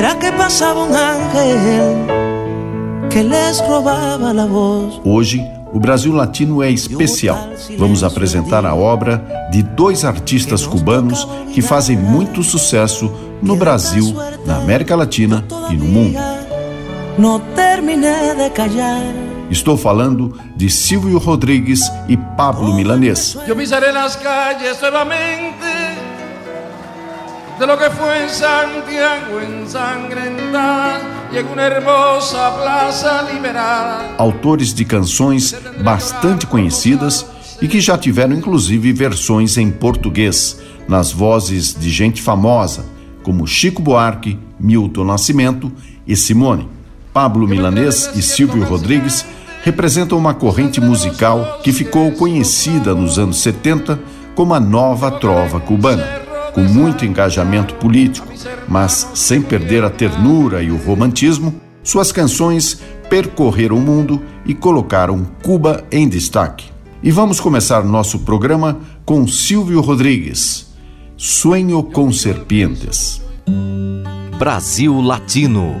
Era que passava um ángel que les roubava a voz. Hoje, o Brasil Latino é especial. Vamos apresentar a obra de dois artistas cubanos que fazem muito sucesso no Brasil, na América Latina e no mundo. Estou falando de Silvio Rodrigues e Pablo Milanês. Eu de lo que fue en Santiago ensangrentada en una hermosa plaza liberada. Autores de canções bastante conhecidas e que já tiveram inclusive versões em português, nas vozes de gente famosa, como Chico Buarque, Milton Nascimento e Simone. Pablo Milanês e Silvio Rodrigues representam uma corrente musical que ficou conhecida nos anos 70 como a nova trova cubana com muito engajamento político, mas sem perder a ternura e o romantismo, suas canções percorreram o mundo e colocaram Cuba em destaque. E vamos começar nosso programa com Silvio Rodrigues. Sonho com Serpientes. Brasil Latino.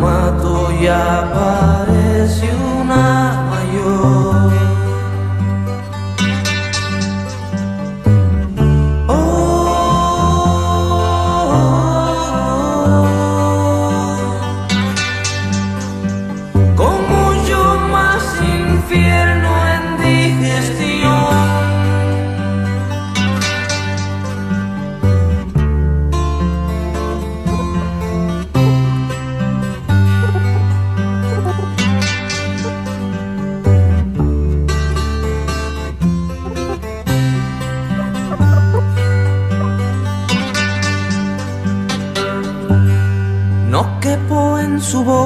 Mato y aparece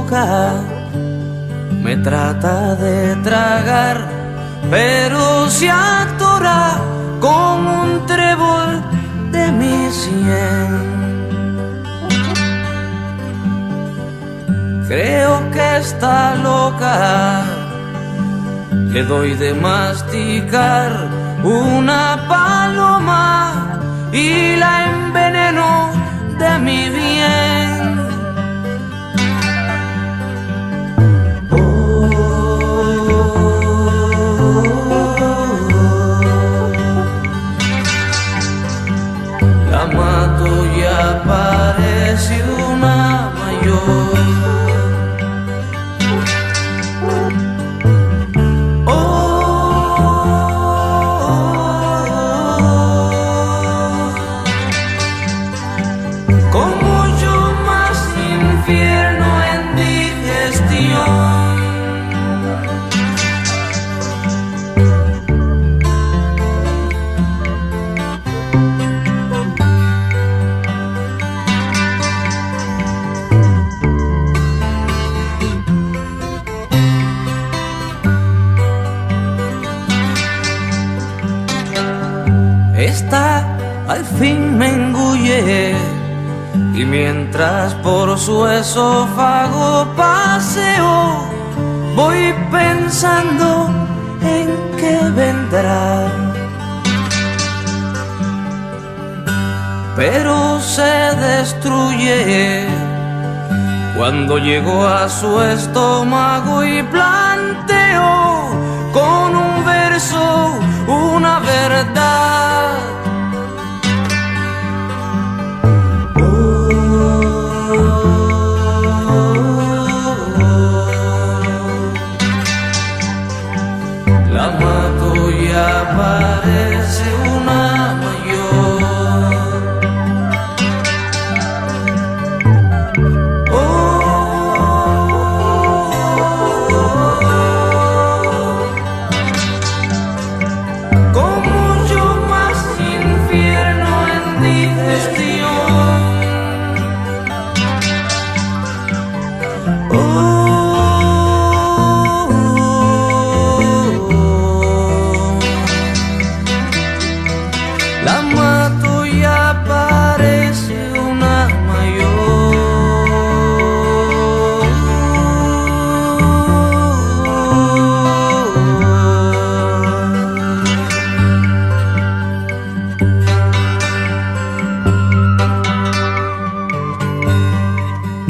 me trata de tragar, pero se atora como un trébol de mi sien. Creo que está loca, le doy de masticar una paloma y la enveneno de mi bien. Aparece una mayor. Al fin me engulle y mientras por su esófago paseo voy pensando en qué vendrá. Pero se destruye cuando llegó a su estómago y planteó con un verso una verdad.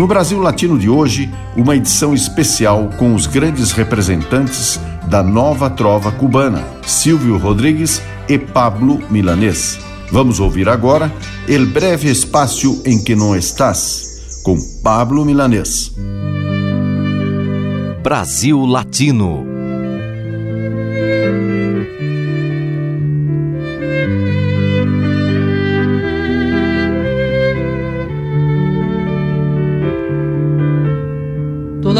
No Brasil Latino de hoje, uma edição especial com os grandes representantes da nova trova cubana, Silvio Rodrigues e Pablo Milanês. Vamos ouvir agora El Breve Espaço em que não estás, com Pablo Milanês. Brasil Latino.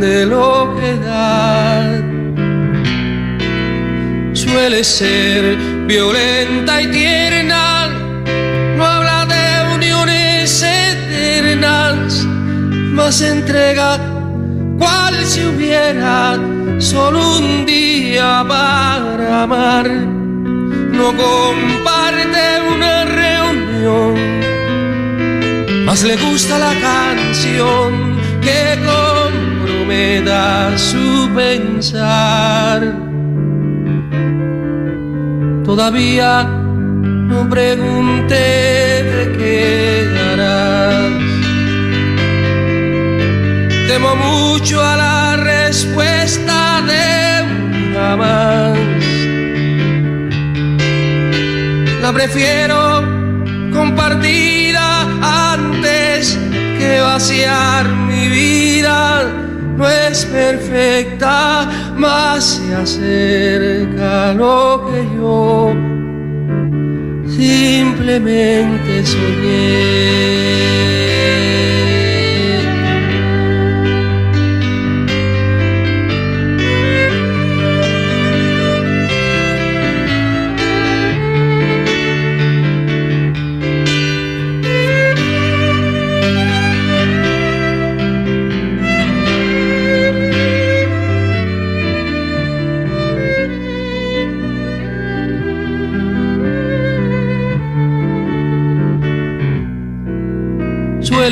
de lo que da. Suele ser violenta y tierna, no habla de uniones eternas, más entrega cual si hubiera solo un día para amar. No comparte una reunión, más le gusta la canción que comprometa su pensar. Todavía no pregunté de qué harás. Temo mucho a la respuesta de un jamás. La prefiero compartida antes que vaciar mi vida. No es perfecta, más se acerca lo que yo simplemente soñé.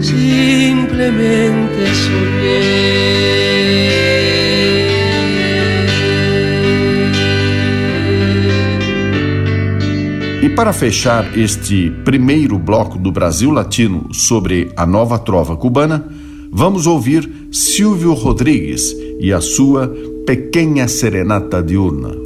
simplemente E para fechar este primeiro bloco do Brasil Latino sobre a nova trova cubana, vamos ouvir Silvio Rodrigues e a sua Pequena Serenata Diurna.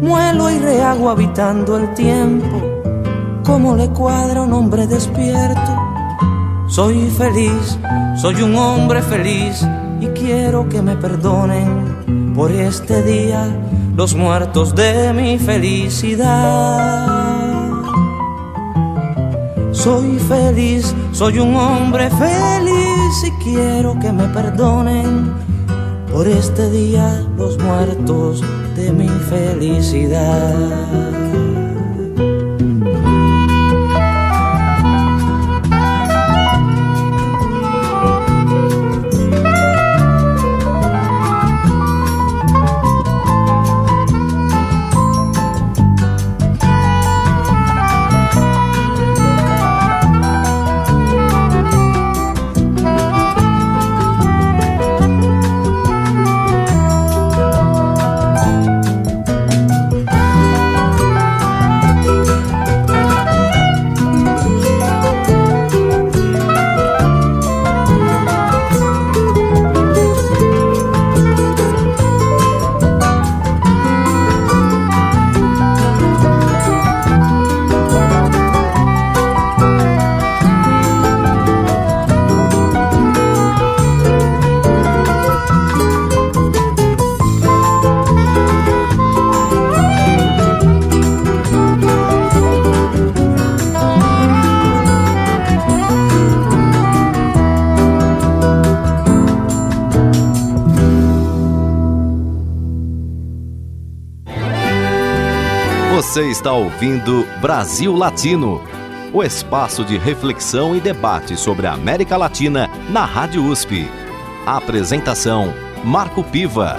muelo y rehago habitando el tiempo, como le cuadra un hombre despierto. Soy feliz, soy un hombre feliz y quiero que me perdonen por este día los muertos de mi felicidad. Soy feliz, soy un hombre feliz y quiero que me perdonen por este día los muertos de mi felicidad. Você está ouvindo Brasil Latino, o espaço de reflexão e debate sobre a América Latina na Rádio USP. A apresentação: Marco Piva.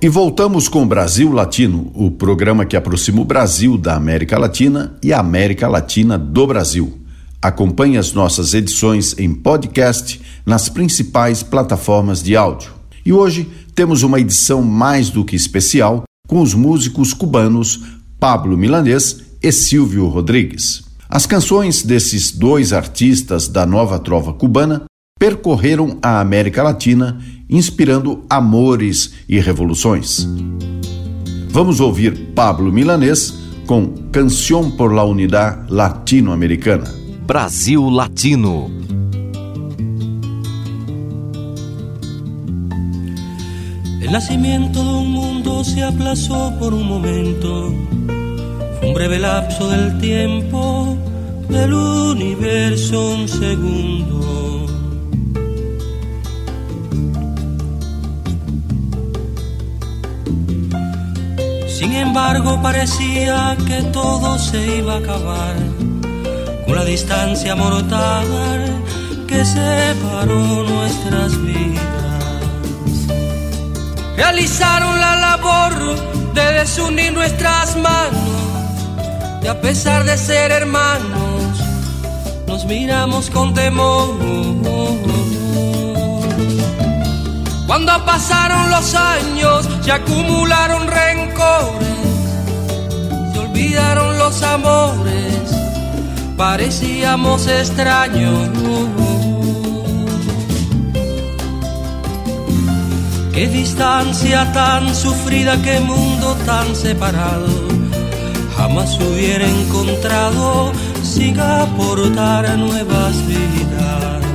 E voltamos com Brasil Latino, o programa que aproxima o Brasil da América Latina e a América Latina do Brasil. Acompanhe as nossas edições em podcast nas principais plataformas de áudio. E hoje temos uma edição mais do que especial com os músicos cubanos Pablo Milanês e Silvio Rodrigues. As canções desses dois artistas da nova trova cubana percorreram a América Latina, inspirando amores e revoluções. Vamos ouvir Pablo Milanês com Canção por la Unidad Latino-Americana. Brasil Latino. El nacimiento de un mundo se aplazó por un momento, un breve lapso del tiempo del universo un segundo. Sin embargo parecía que todo se iba a acabar con la distancia mortal que separó nuestras vidas. Realizaron la labor de desunir nuestras manos y a pesar de ser hermanos nos miramos con temor. Cuando pasaron los años se acumularon rencores, se olvidaron los amores, parecíamos extraños. Qué distancia tan sufrida, qué mundo tan separado, jamás hubiera encontrado sin aportar nuevas vidas.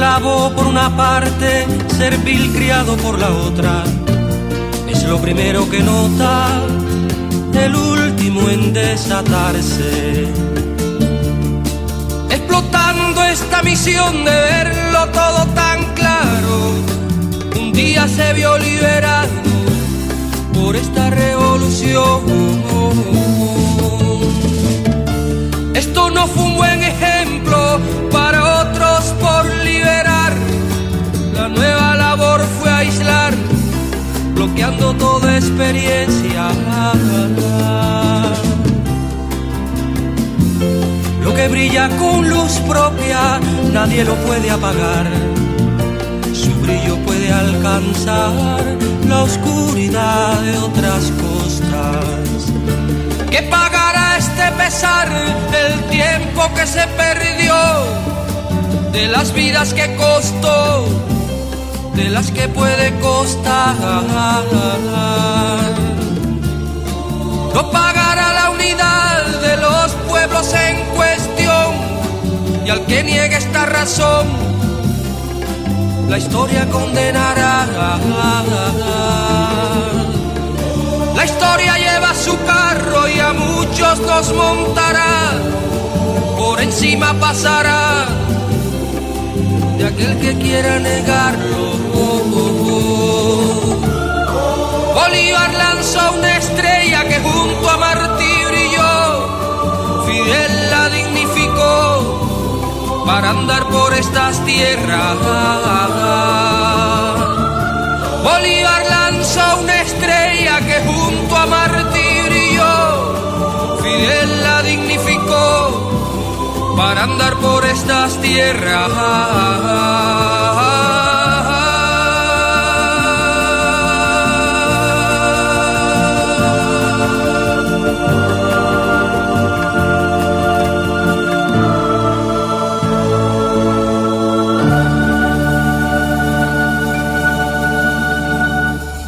Esclavo por una parte, servil criado por la otra. Es lo primero que nota, el último en desatarse. Explotando esta misión de verlo todo tan claro, un día se vio liberado por esta revolución. Esto no fue un buen nueva labor fue aislar, bloqueando toda experiencia. Lo que brilla con luz propia, nadie lo puede apagar. Su brillo puede alcanzar la oscuridad de otras costas. ¿Qué pagará este pesar del tiempo que se perdió? de las vidas que costó, de las que puede costar. No pagará la unidad de los pueblos en cuestión y al que niegue esta razón, la historia condenará. La historia lleva su carro y a muchos nos montará, por encima pasará de aquel que quiera negarlo. Bolívar lanzó una estrella que junto a Martí brilló, Fidel la dignificó para andar por estas tierras. Bolívar lanzó una estrella que junto a Martí brilló, Fidel la dignificó para andar por estas tierras.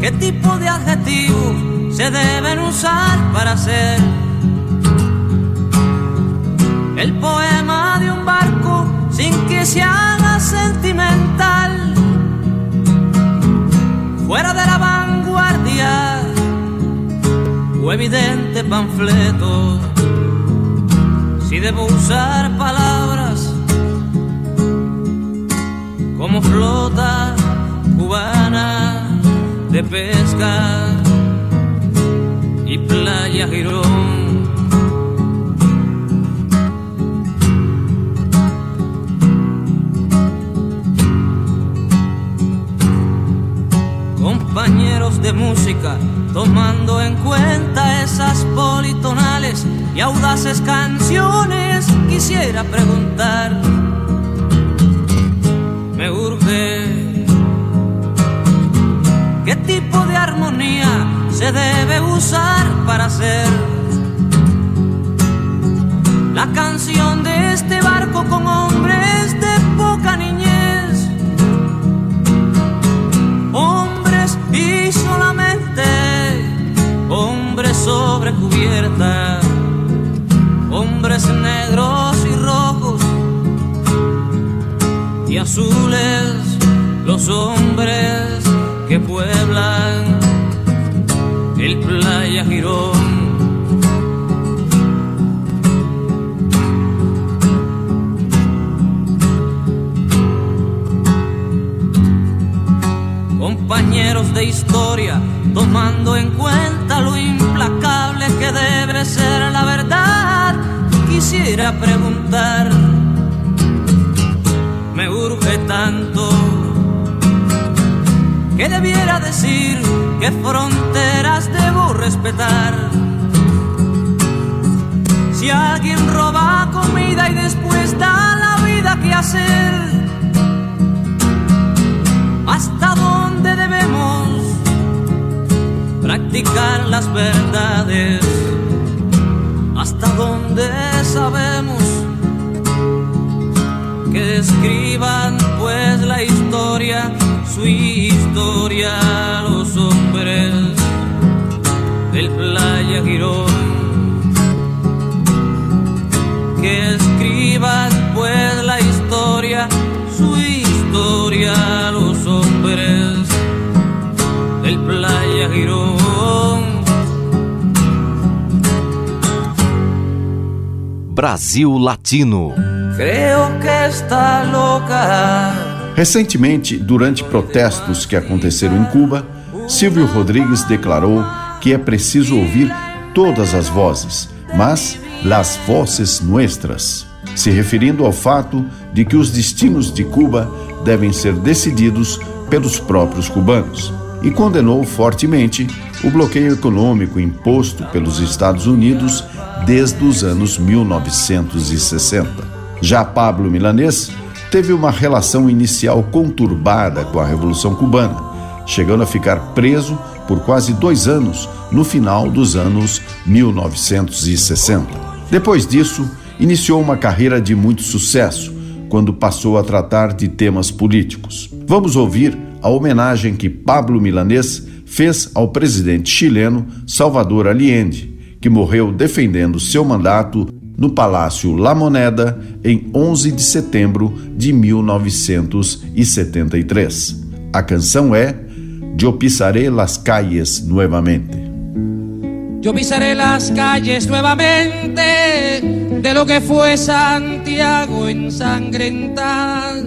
¿qué tipo de adjetivos se deben usar para hacer el poema de un barco sin que se haga sentimental? Fuera de la vanguardia o evidente panfleto si debo usar palabras como flota de pesca y playa Girón. Compañeros de música, tomando en cuenta esas politonales y audaces canciones, quisiera preguntar. Me urge ¿qué tipo de armonía se debe usar para hacer la canción de este barco con hombres de poca niñez? y solamente hombres sobre cubierta, hombres negros y rojos y azules, los hombres playa Girón. compañeros de historia, tomando en cuenta lo implacable que debe ser la verdad, quisiera preguntar, me urge tanto que debiera decir qué fronteras debo respetar. Si alguien roba comida y después da la vida que hacer, hasta dónde debemos practicar las verdades, hasta dónde sabemos que escriban pues la historia, su historia, los hombres del Playa Girón. Que escriban pues la historia, su historia, los hombres del Playa Girón. Brasil Latino. Creo que está loca. Recentemente, durante protestos que aconteceram em Cuba, Silvio Rodrigues declarou que é preciso ouvir todas as vozes, mas las voces nuestras, se referindo ao fato de que os destinos de Cuba devem ser decididos pelos próprios cubanos. E condenou fortemente o bloqueio econômico imposto pelos Estados Unidos desde os anos 1960. Já Pablo Milanês teve uma relação inicial conturbada com a Revolução Cubana, chegando a ficar preso por quase dois anos no final dos anos 1960. Depois disso, iniciou uma carreira de muito sucesso quando passou a tratar de temas políticos. Vamos ouvir a homenagem que Pablo Milanês fez ao presidente chileno Salvador Allende, que morreu defendendo seu mandato no Palácio La Moneda em 11 de setembro de 1973. A canção é Eu pisaré las calles nuevamente. Yo pisaré las calles nuevamente de lo que fue Santiago ensangrentada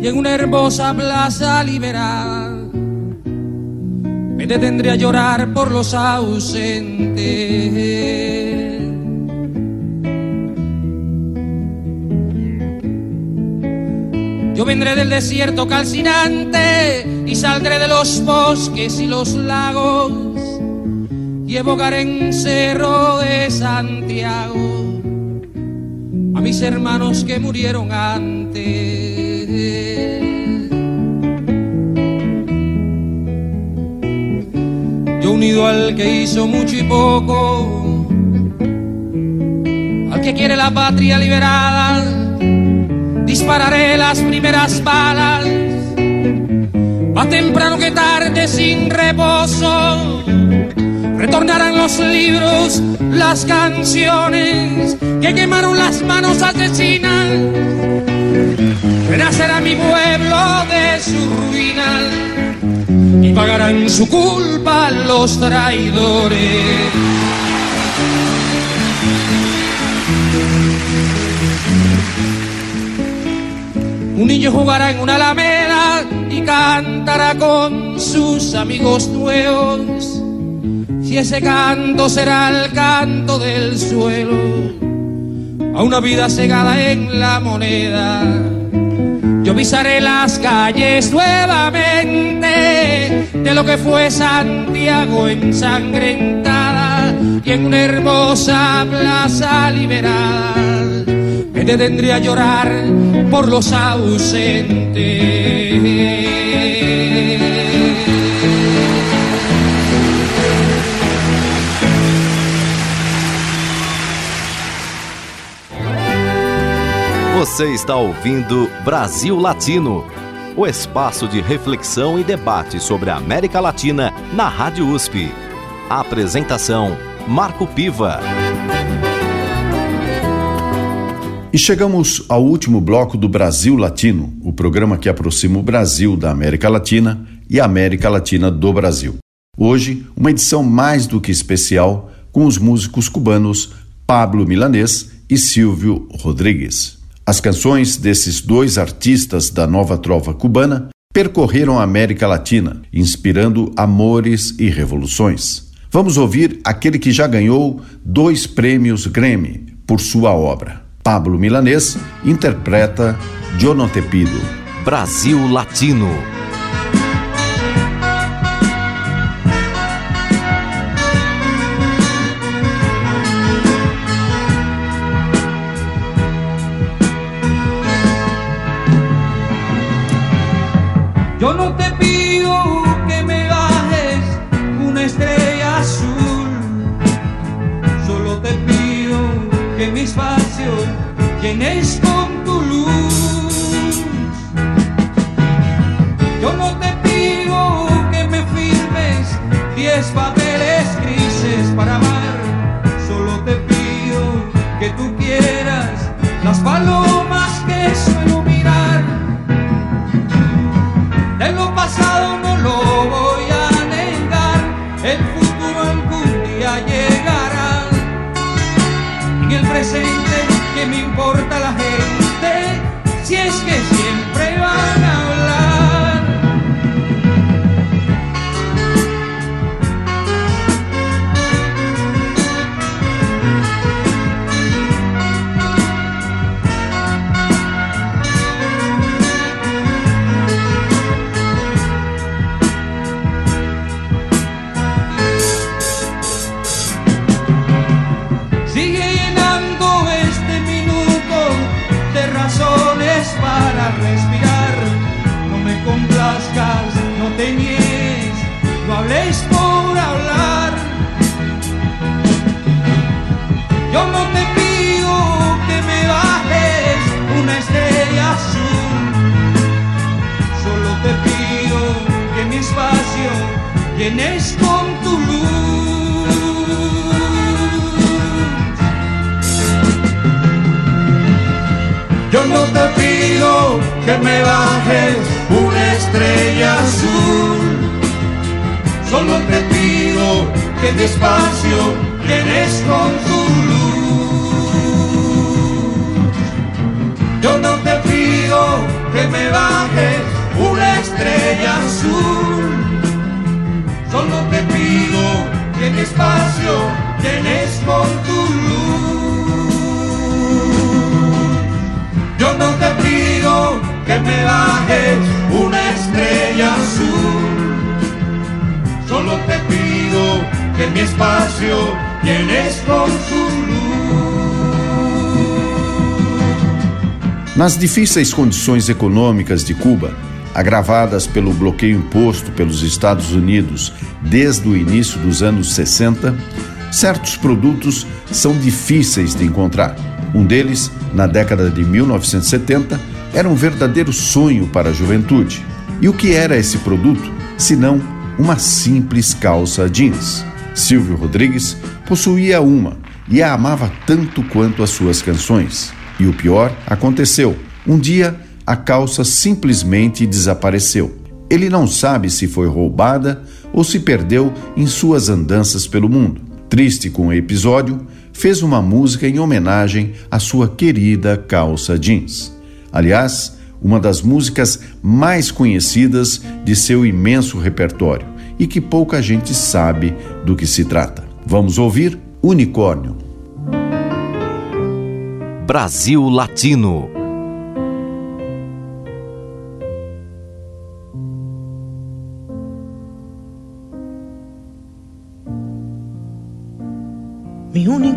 y en una hermosa plaza liberada me detendré a llorar por los ausentes. Yo vendré del desierto calcinante y saldré de los bosques y los lagos y evocaré en Cerro de Santiago a mis hermanos que murieron antes. Yo unido al que hizo mucho y poco, al que quiere la patria liberada, dispararé las primeras balas, más temprano que tarde sin reposo. Retornarán los libros, las canciones que quemaron las manos asesinas. Renacerá mi pueblo de su ruina y pagarán su culpa los traidores. Un niño jugará en una alameda y cantará con sus amigos nuevos. Si ese canto será el canto del suelo, a una vida cegada en la moneda, yo pisaré las calles nuevamente de lo que fue Santiago ensangrentada y en una hermosa plaza liberada me detendría a llorar por los ausentes. Você está ouvindo Brasil Latino, o espaço de reflexão e debate sobre a América Latina na Rádio USP. A apresentação: Marco Piva. E chegamos ao último bloco do Brasil Latino, o programa que aproxima o Brasil da América Latina e a América Latina do Brasil. Hoje, uma edição mais do que especial com os músicos cubanos Pablo Milanês e Silvio Rodrigues. As canções desses dois artistas da nova trova cubana percorreram a América Latina, inspirando amores e revoluções. Vamos ouvir aquele que já ganhou dois prêmios Grammy por sua obra. Pablo Milanês interpreta Yo No Te Pido. Brasil Latino. Llenes con tu luz. Yo no te pido que me firmes diez papeles difíceis condições econômicas de Cuba, agravadas pelo bloqueio imposto pelos Estados Unidos desde o início dos anos 60, certos produtos são difíceis de encontrar. Um deles, na década de 1970, era um verdadeiro sonho para a juventude. E o que era esse produto, senão uma simples calça jeans? Silvio Rodrigues possuía uma e a amava tanto quanto as suas canções. E o pior aconteceu. Um dia, a calça simplesmente desapareceu. Ele não sabe se foi roubada ou se perdeu em suas andanças pelo mundo. Triste com o episódio, fez uma música em homenagem à sua querida calça jeans. Aliás, uma das músicas mais conhecidas de seu imenso repertório e que pouca gente sabe do que se trata. Vamos ouvir Unicórnio. Brasil Latino.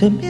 se me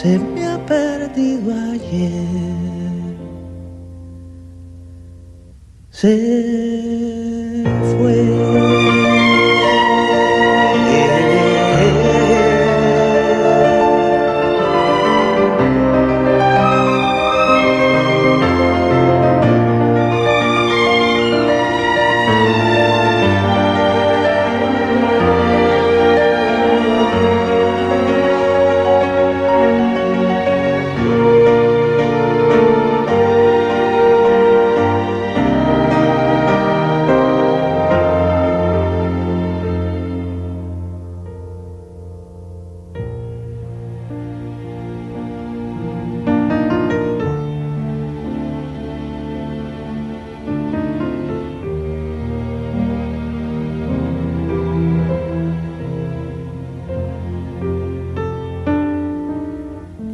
se me ha perdido ayer. Se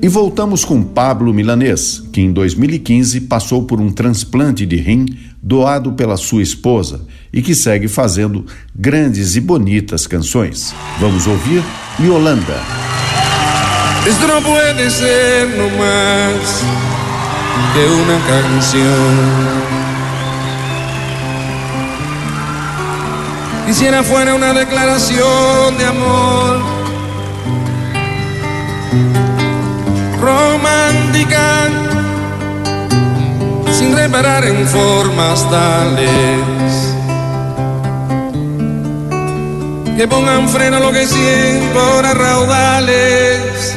E voltamos com Pablo Milanês, que em 2015 passou por um transplante de rim doado pela sua esposa e que segue fazendo grandes e bonitas canções. Vamos ouvir Yolanda. Esto no puede ser no más que una canción. Quisiera fuera una declaración de amor romántica, sin reparar en formas tales que pongan freno a lo que siento ahora raudales.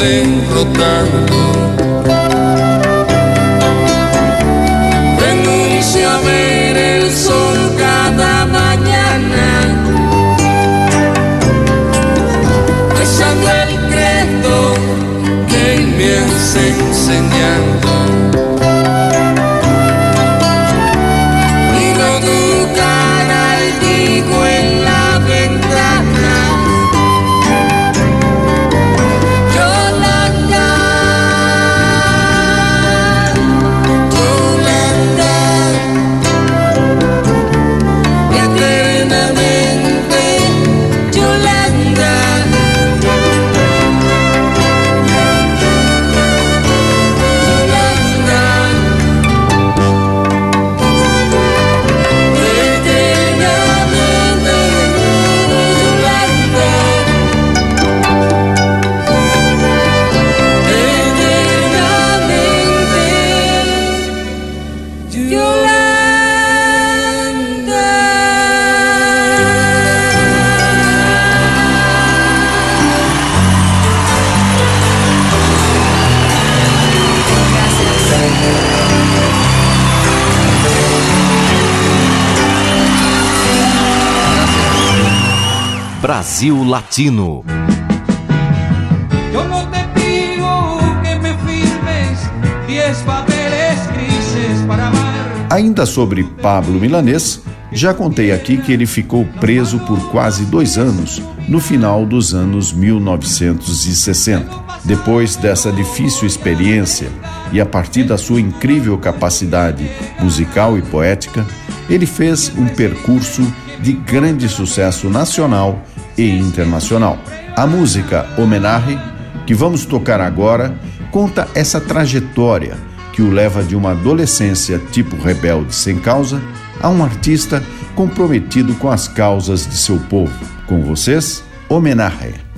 derrotado Brasil Latino. Yo no te pido que me firmes diez papeles grises para amar. Ainda sobre Pablo Milanês, já contei aqui que ele ficou preso por quase dois anos, no final dos anos 1960. Depois dessa difícil experiência e a partir da sua incrível capacidade musical e poética, ele fez um percurso de grande sucesso nacional e internacional. A música Homenagem, que vamos tocar agora, conta essa trajetória que o leva de uma adolescência tipo rebelde sem causa a um artista comprometido com as causas de seu povo. Com vocês, Homenagem.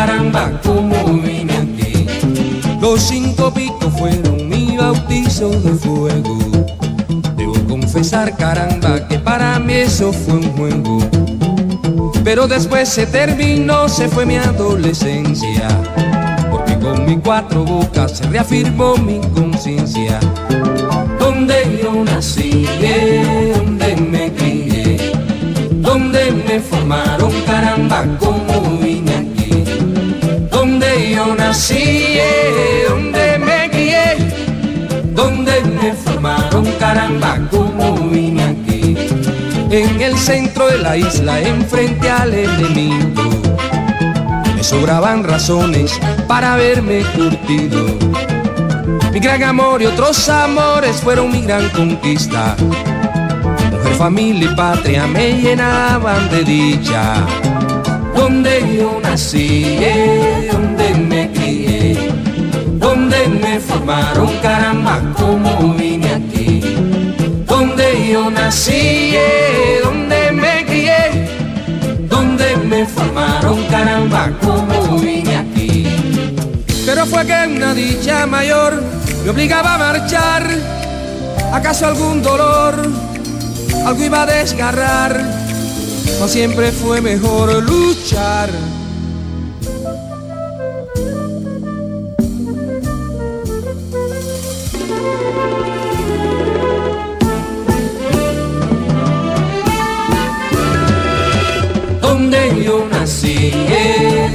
Caramba, como vine aquí. Los cinco picos fueron mi bautizo de fuego. Debo confesar, caramba, que para mí eso fue un juego pero después se terminó, se fue mi adolescencia. Porque con mis cuatro bocas se reafirmó mi conciencia. Donde yo nací, donde me crié, donde me formaron, caramba, como Nací, donde me crié, donde me formaron, caramba, como vine aquí en el centro de la isla, enfrente al enemigo. Me sobraban razones para verme curtido. Mi gran amor y otros amores fueron mi gran conquista. Mujer, familia y patria me llenaban de dicha. Donde yo nací, donde me crié, donde me formaron, caramba, como vine aquí. Donde yo nací, donde me crié, donde me formaron, caramba, como vine aquí. Pero fue que una dicha mayor me obligaba a marchar, acaso algún dolor, algo iba a desgarrar, no siempre fue mejor luchar.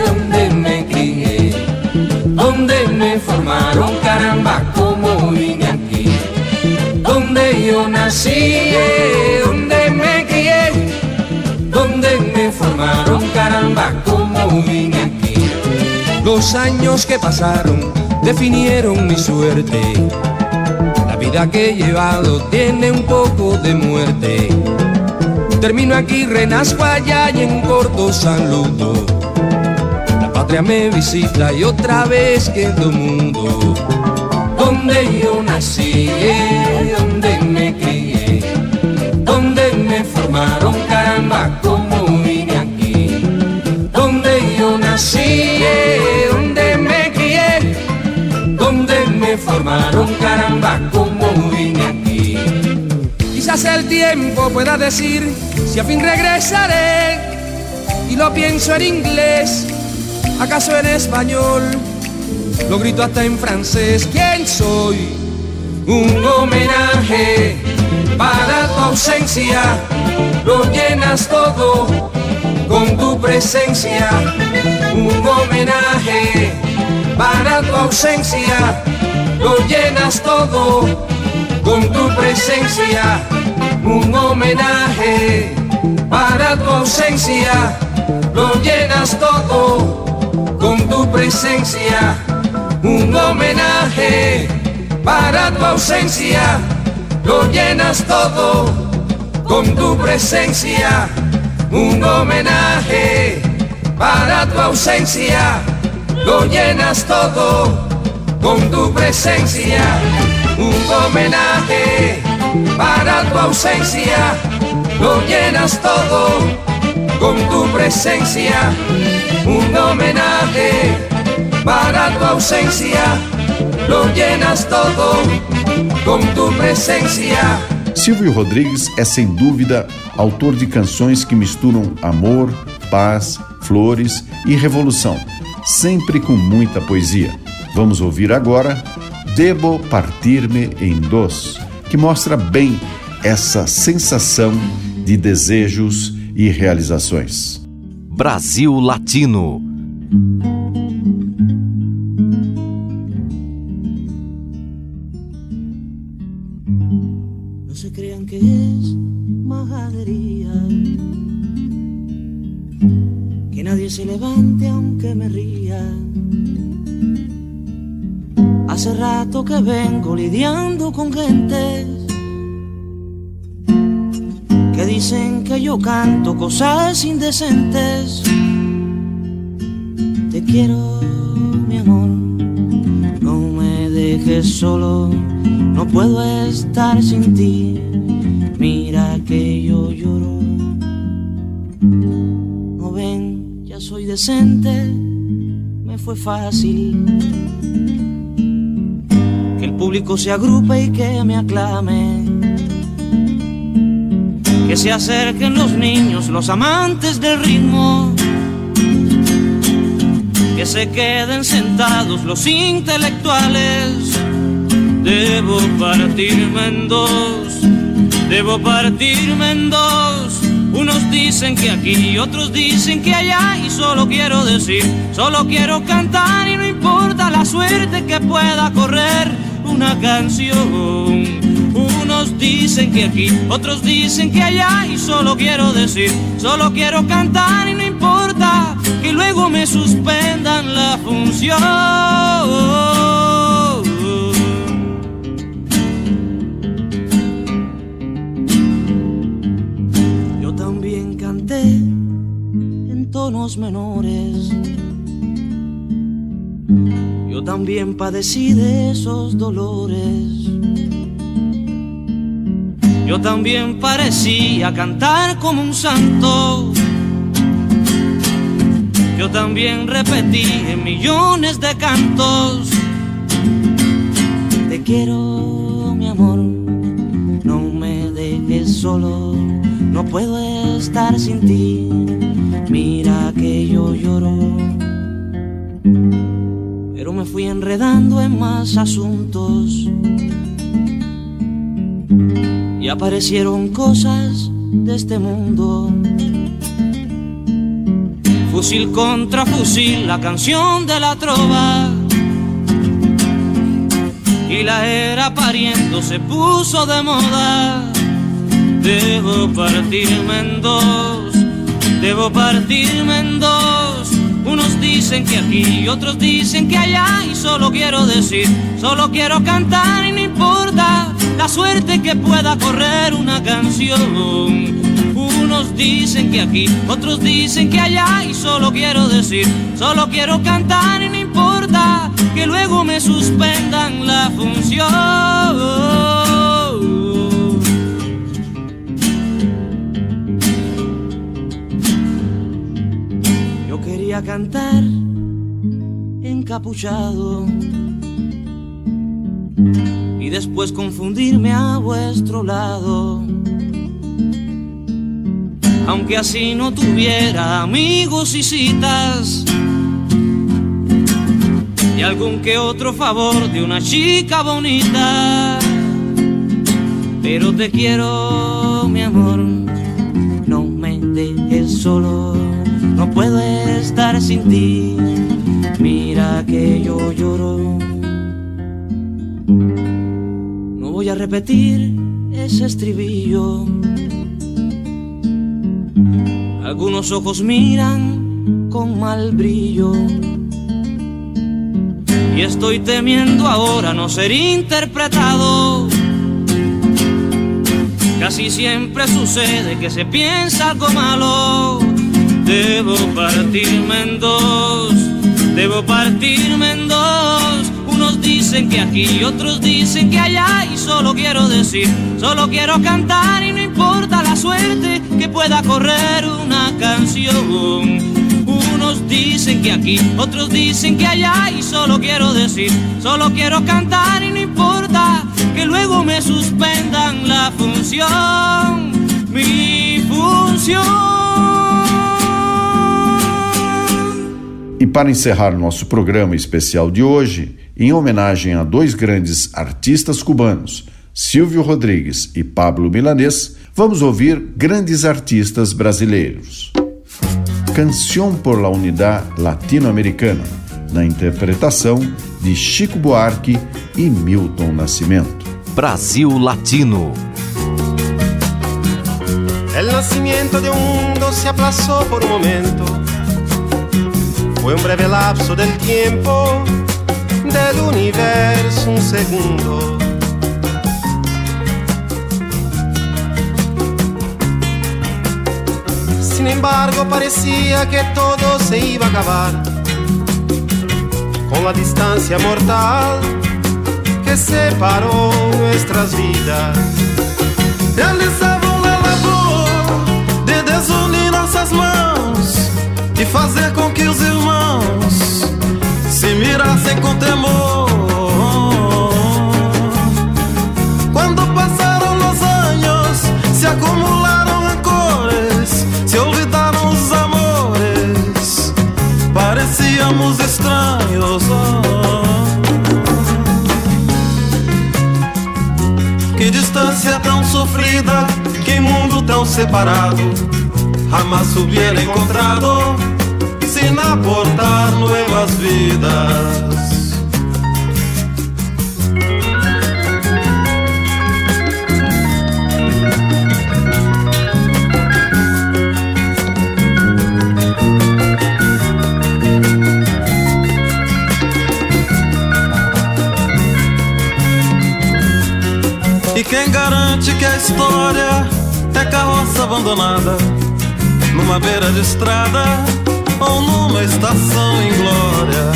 donde me crié, donde me formaron, caramba, como vine aquí. Donde yo nací, Los años que pasaron definieron mi suerte. La vida que he llevado tiene un poco de muerte Termino aquí, renazco allá y en corto saludo. La patria me visita y otra vez quedo mundo. Donde yo nací, me formaron, caramba, como vine aquí. Quizás el tiempo pueda decir si a fin regresaré y lo pienso en inglés, acaso en español, lo grito hasta en francés, ¿quién soy? Un homenaje para tu ausencia, lo llenas todo con tu presencia. Un homenaje para tu ausencia, lo llenas todo con tu presencia. Un homenaje para tu ausencia, lo llenas todo con tu presencia. Un homenaje para tu ausencia, lo llenas todo con tu presencia. Un homenaje para tu ausencia, lo llenas todo con tu presencia. Un homenaje para tu ausencia lo llenas todo con tu presencia, un homenaje para tu ausencia, lo llenas todo com tu presencia. Silvio Rodrigues é sem dúvida autor de canções que misturam amor, paz, flores e revolução, sempre com muita poesia. Vamos ouvir agora Debo Partir-me em Dos, que mostra bem essa sensação de desejos e realizações. Brasil Latino. Que vengo lidiando con gente dicen que yo canto cosas indecentes. Te quiero, mi amor, no me dejes solo, no puedo estar sin ti. Mira que yo lloro. No ven, ya soy decente, me fue fácil. Público se agrupe y que me aclame. Que se acerquen los niños, los amantes del ritmo que se queden sentados los intelectuales. Debo partirme en dos, debo partirme en dos. Unos dicen que aquí, otros dicen que allá y solo quiero decir, solo quiero cantar y no importa la suerte que pueda correr una canción. Unos dicen que aquí, otros dicen que allá y solo quiero decir, solo quiero cantar y no importa que luego me suspendan la función. Yo también canté en tonos menores. También padecí de esos dolores. Yo también parecía cantar como un santo. Yo también repetí en millones de cantos. Te quiero, mi amor, no me dejes solo, no puedo estar sin ti. Mira que yo lloro, fui enredando en más asuntos y aparecieron cosas de este mundo. Fusil contra fusil, la canción de la trova. Y la era pariendo se puso de moda. Debo partirme en dos, debo partirme en dos. Unos dicen que aquí, otros dicen que allá. Y solo quiero decir, solo quiero cantar y no importa la suerte que pueda correr una canción. Unos dicen que aquí, otros dicen que allá y solo quiero decir, solo quiero cantar y no importa que luego me suspendan la función. Quería cantar encapuchado y después confundirme a vuestro lado. Aunque así no tuviera amigos y citas, y algún que otro favor de una chica bonita. Pero te quiero, mi amor, no me dejes solo, no puedo estar sin ti. Mira que yo lloro voy a repetir ese estribillo. Algunos ojos miran con mal brillo. Y estoy temiendo ahora no ser interpretado. Casi siempre sucede que se piensa algo malo. Debo partirme en dos, debo partirme en dos unos dicen que aquí, otros dicen que allá y solo quiero decir, solo quiero cantar y no importa la suerte que pueda correr una canción. Unos dicen que aquí, otros dicen que allá y solo quiero decir, solo quiero cantar y no importa que luego me suspendan la función, mi función. E para encerrar nosso programa especial de hoje, em homenagem a dois grandes artistas cubanos, Silvio Rodrigues e Pablo Milanês, vamos ouvir grandes artistas brasileiros. Canção por la Unidad Latino-Americana, na interpretação de Chico Buarque e Milton Nascimento. Brasil Latino. El nacimiento de un mundo se aplazó por un momento. Fue un breve lapso del tiempo del universo un segundo. Sin embargo parecía que todo se iba a acabar. con la distancia mortal que separó nuestras vidas. Realizavam a labor de desunir nossas mãos e fazer com que irmãos se mirassem com temor. Quando passaram os anos, se acumularam rancores, se olvidaram os amores, parecíamos estranhos. Que distância tão sofrida, que mundo tão separado, jamás hubiera encontrado sin aportar nuevas vidas. E quem garante que a história é carroça abandonada numa beira de estrada numa estação em glória?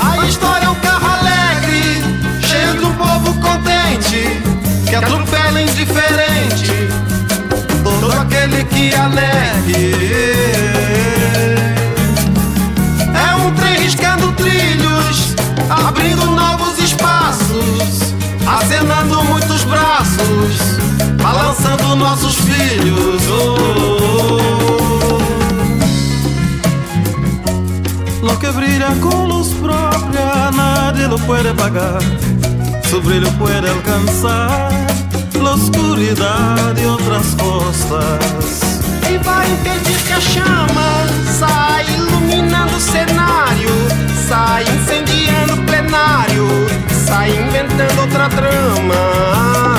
A história é um carro alegre, cheio de um povo contente, que atropela indiferente todo aquele que a negue. É um trem riscando trilhos, abrindo novos espaços, acenando muitos braços, balançando nossos filhos. Oh. Brilla con luz propia nadie lo puede pagar. Su brillo puede alcanzar la oscuridad de otras costas. E vai impedir que a chama sai iluminando o cenário, sai incendiando o plenário, sai inventando outra trama.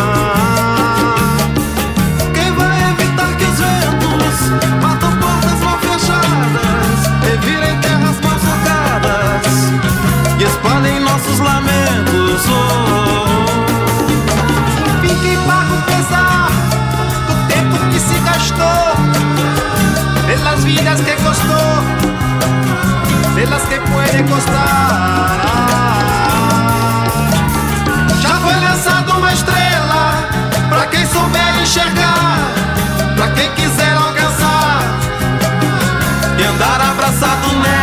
Nossos lamentos? Oh. Fique paga o pesar do tempo que se gastou, pelas vidas que costou, pelas que puede costar. Já foi lançada uma estrela pra quem souber enxergar, pra quem quiser alcançar e andar abraçado nela.